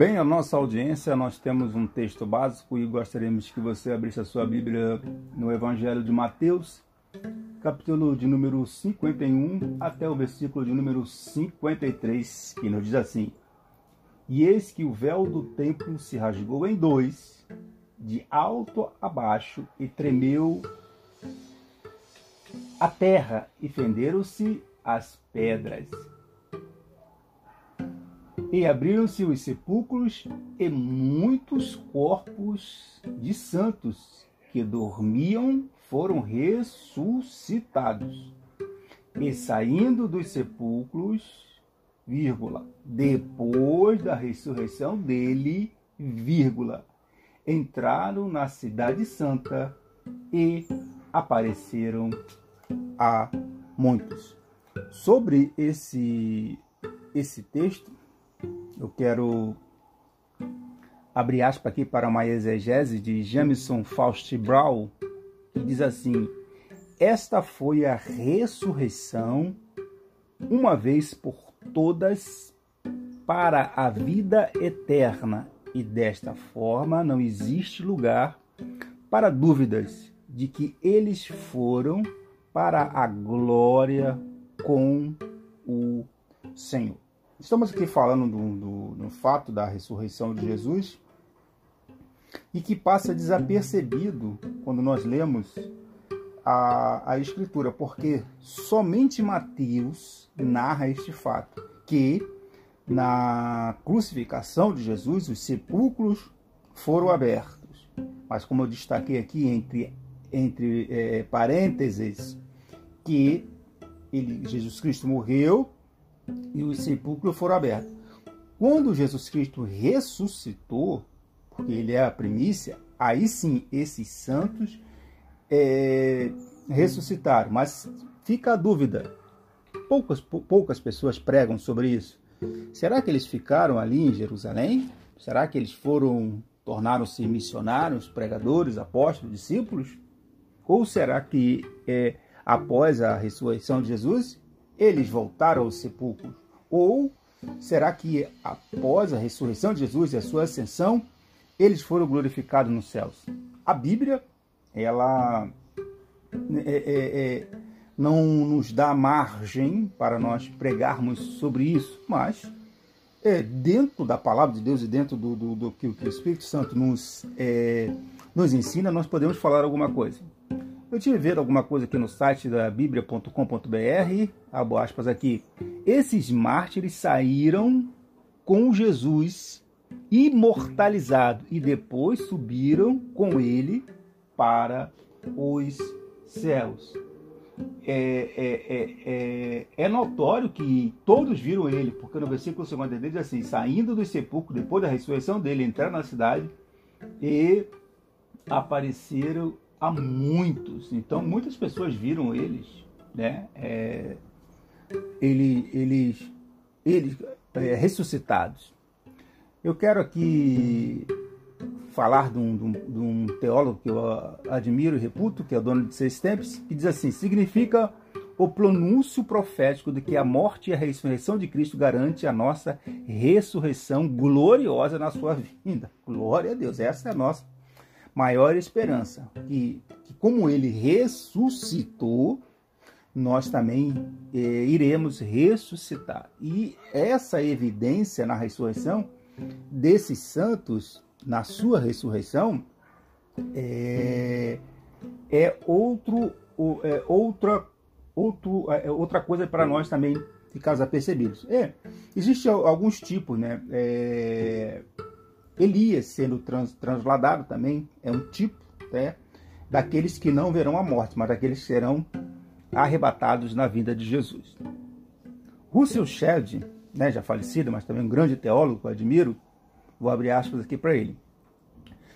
Bem, a nossa audiência, nós temos um texto básico e gostaríamos que você abrisse a sua Bíblia no Evangelho de Mateus, capítulo de número 51 até o versículo de número 53, que nos diz assim: E eis que o véu do templo se rasgou em dois, de alto a baixo, e tremeu a terra, e fenderam-se as pedras. E abriram-se os sepulcros, e muitos corpos de santos que dormiam foram ressuscitados. E saindo dos sepulcros, vírgula, depois da ressurreição dele, vírgula, entraram na cidade santa e apareceram a muitos. Sobre esse esse texto, eu quero abrir aspas aqui para uma exegese de Jameson Faust Brown, que diz assim: Esta foi a ressurreição, uma vez por todas, para a vida eterna, e desta forma não existe lugar para dúvidas de que eles foram para a glória com o Senhor. Estamos aqui falando do, do, do fato da ressurreição de Jesus e que passa desapercebido quando nós lemos a, a Escritura, porque somente Mateus narra este fato, que na crucificação de Jesus os sepulcros foram abertos. Mas como eu destaquei aqui entre, entre é, parênteses, que ele, Jesus Cristo morreu e os sepulcros foram abertos. Quando Jesus Cristo ressuscitou, porque ele é a primícia, aí sim esses santos é, ressuscitaram. Mas fica a dúvida: poucas, poucas pessoas pregam sobre isso. Será que eles ficaram ali em Jerusalém? Será que eles foram, tornaram-se missionários, pregadores, apóstolos, discípulos? Ou será que é, após a ressurreição de Jesus eles voltaram ao sepulcro? Ou será que após a ressurreição de Jesus e a sua ascensão, eles foram glorificados nos céus? A Bíblia, ela é, é, é, não nos dá margem para nós pregarmos sobre isso, mas é, dentro da palavra de Deus e dentro do, do, do que o Espírito Santo nos, é, nos ensina, nós podemos falar alguma coisa. Eu tive ver alguma coisa aqui no site da bíblia.com.br, abo aspas aqui. Esses mártires saíram com Jesus imortalizado e depois subiram com ele para os céus. É, é, é, é, é notório que todos viram ele, porque no versículo 53 diz assim: saindo do sepulcro, depois da ressurreição dele, entraram na cidade e apareceram a muitos. Então, muitas pessoas viram eles, né? É, ele, eles, eles é, ressuscitados. Eu quero aqui falar de um, de, um, de um, teólogo que eu admiro e reputo, que é o dono de seis tempos, que diz assim: significa o pronúncio profético de que a morte e a ressurreição de Cristo garante a nossa ressurreição gloriosa na sua vinda. Glória a Deus, essa é a nossa maior esperança, que, que como ele ressuscitou, nós também eh, iremos ressuscitar. E essa evidência na ressurreição desses santos, na sua ressurreição, é, é outro, é outra, outro, é outra coisa para nós também ficar apercebidos. É, Existem alguns tipos, né? É, Elias sendo trans, transladado também é um tipo né, daqueles que não verão a morte, mas daqueles que serão arrebatados na vida de Jesus. Russell Shedd, né, já falecido, mas também um grande teólogo admiro, vou abrir aspas aqui para ele.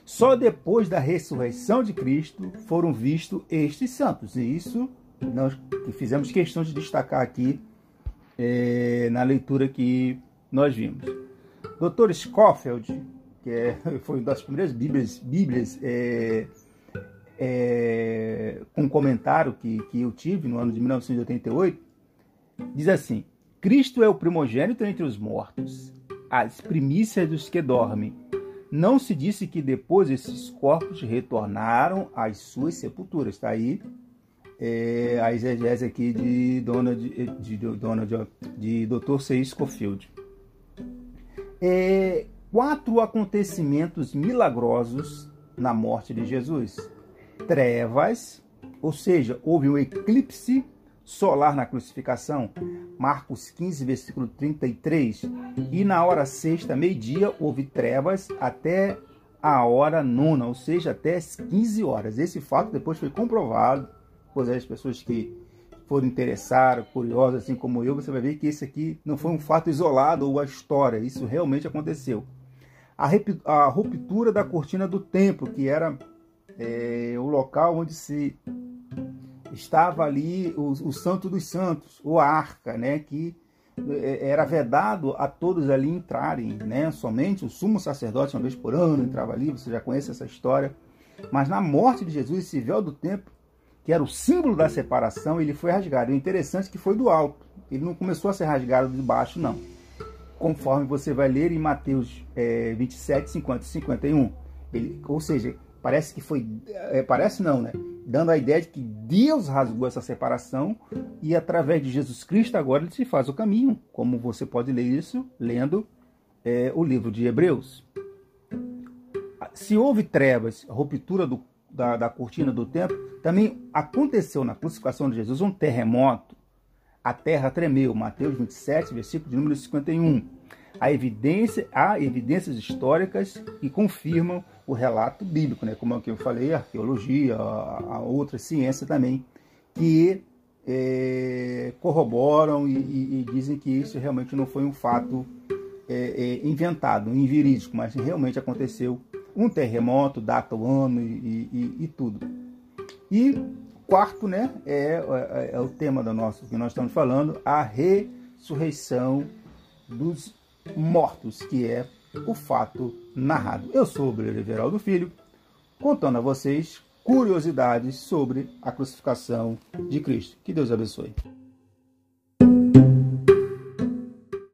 Só depois da ressurreição de Cristo foram vistos estes santos, e isso nós fizemos questão de destacar aqui é, na leitura que nós vimos. Dr. Scofield, que é, foi uma das primeiras bíblias, bíblias é, é, com comentário que, que eu tive no ano de 1988, diz assim: Cristo é o primogênito entre os mortos, as primícias dos que dormem. Não se disse que depois esses corpos retornaram às suas sepulturas. Está aí é, a exegese aqui de Donald, de, de, Donald, de Dr. C. Scofield. É, quatro acontecimentos milagrosos na morte de Jesus: trevas, ou seja, houve um eclipse solar na crucificação, Marcos 15, versículo 33, e na hora sexta, meio-dia, houve trevas até a hora nona, ou seja, até as 15 horas. Esse fato depois foi comprovado pois as pessoas que foram interessadas, curiosas, assim como eu, você vai ver que esse aqui não foi um fato isolado ou a história, isso realmente aconteceu. A, ruptura da cortina do templo, que era é, o local onde se estava ali o, o Santo dos Santos, a arca, né, que é, era vedado a todos ali entrarem, né? Somente o sumo sacerdote, uma vez por ano, entrava ali, você já conhece essa história. Mas na morte de Jesus, esse véu do templo que era o símbolo da separação, ele foi rasgado. O interessante é que foi do alto. Ele não começou a ser rasgado de baixo, não. Conforme você vai ler em Mateus é, 27, 50 e 51. Ele, ou seja, parece que foi. É, parece não, né? Dando a ideia de que Deus rasgou essa separação e através de Jesus Cristo agora ele se faz o caminho. Como você pode ler isso lendo é, o livro de Hebreus. Se houve trevas, ruptura do da, da cortina do templo, também aconteceu na crucificação de Jesus um terremoto. A terra tremeu. Mateus 27, versículo de número 51. A evidência, há evidências históricas que confirmam o relato bíblico, né? como eu falei, a arqueologia, a, a outra ciência também, que é, corroboram e, e, e, dizem que isso realmente não foi um fato é, é, inventado, inverídico, mas realmente aconteceu um terremoto, data, o ano e, e tudo. E quarto, né, é, é, é, o tema do nosso que nós estamos falando, a ressurreição dos mortos, que é o fato narrado. Eu sou o Everaldo Filho, contando a vocês curiosidades sobre a crucificação de Cristo. Que Deus abençoe.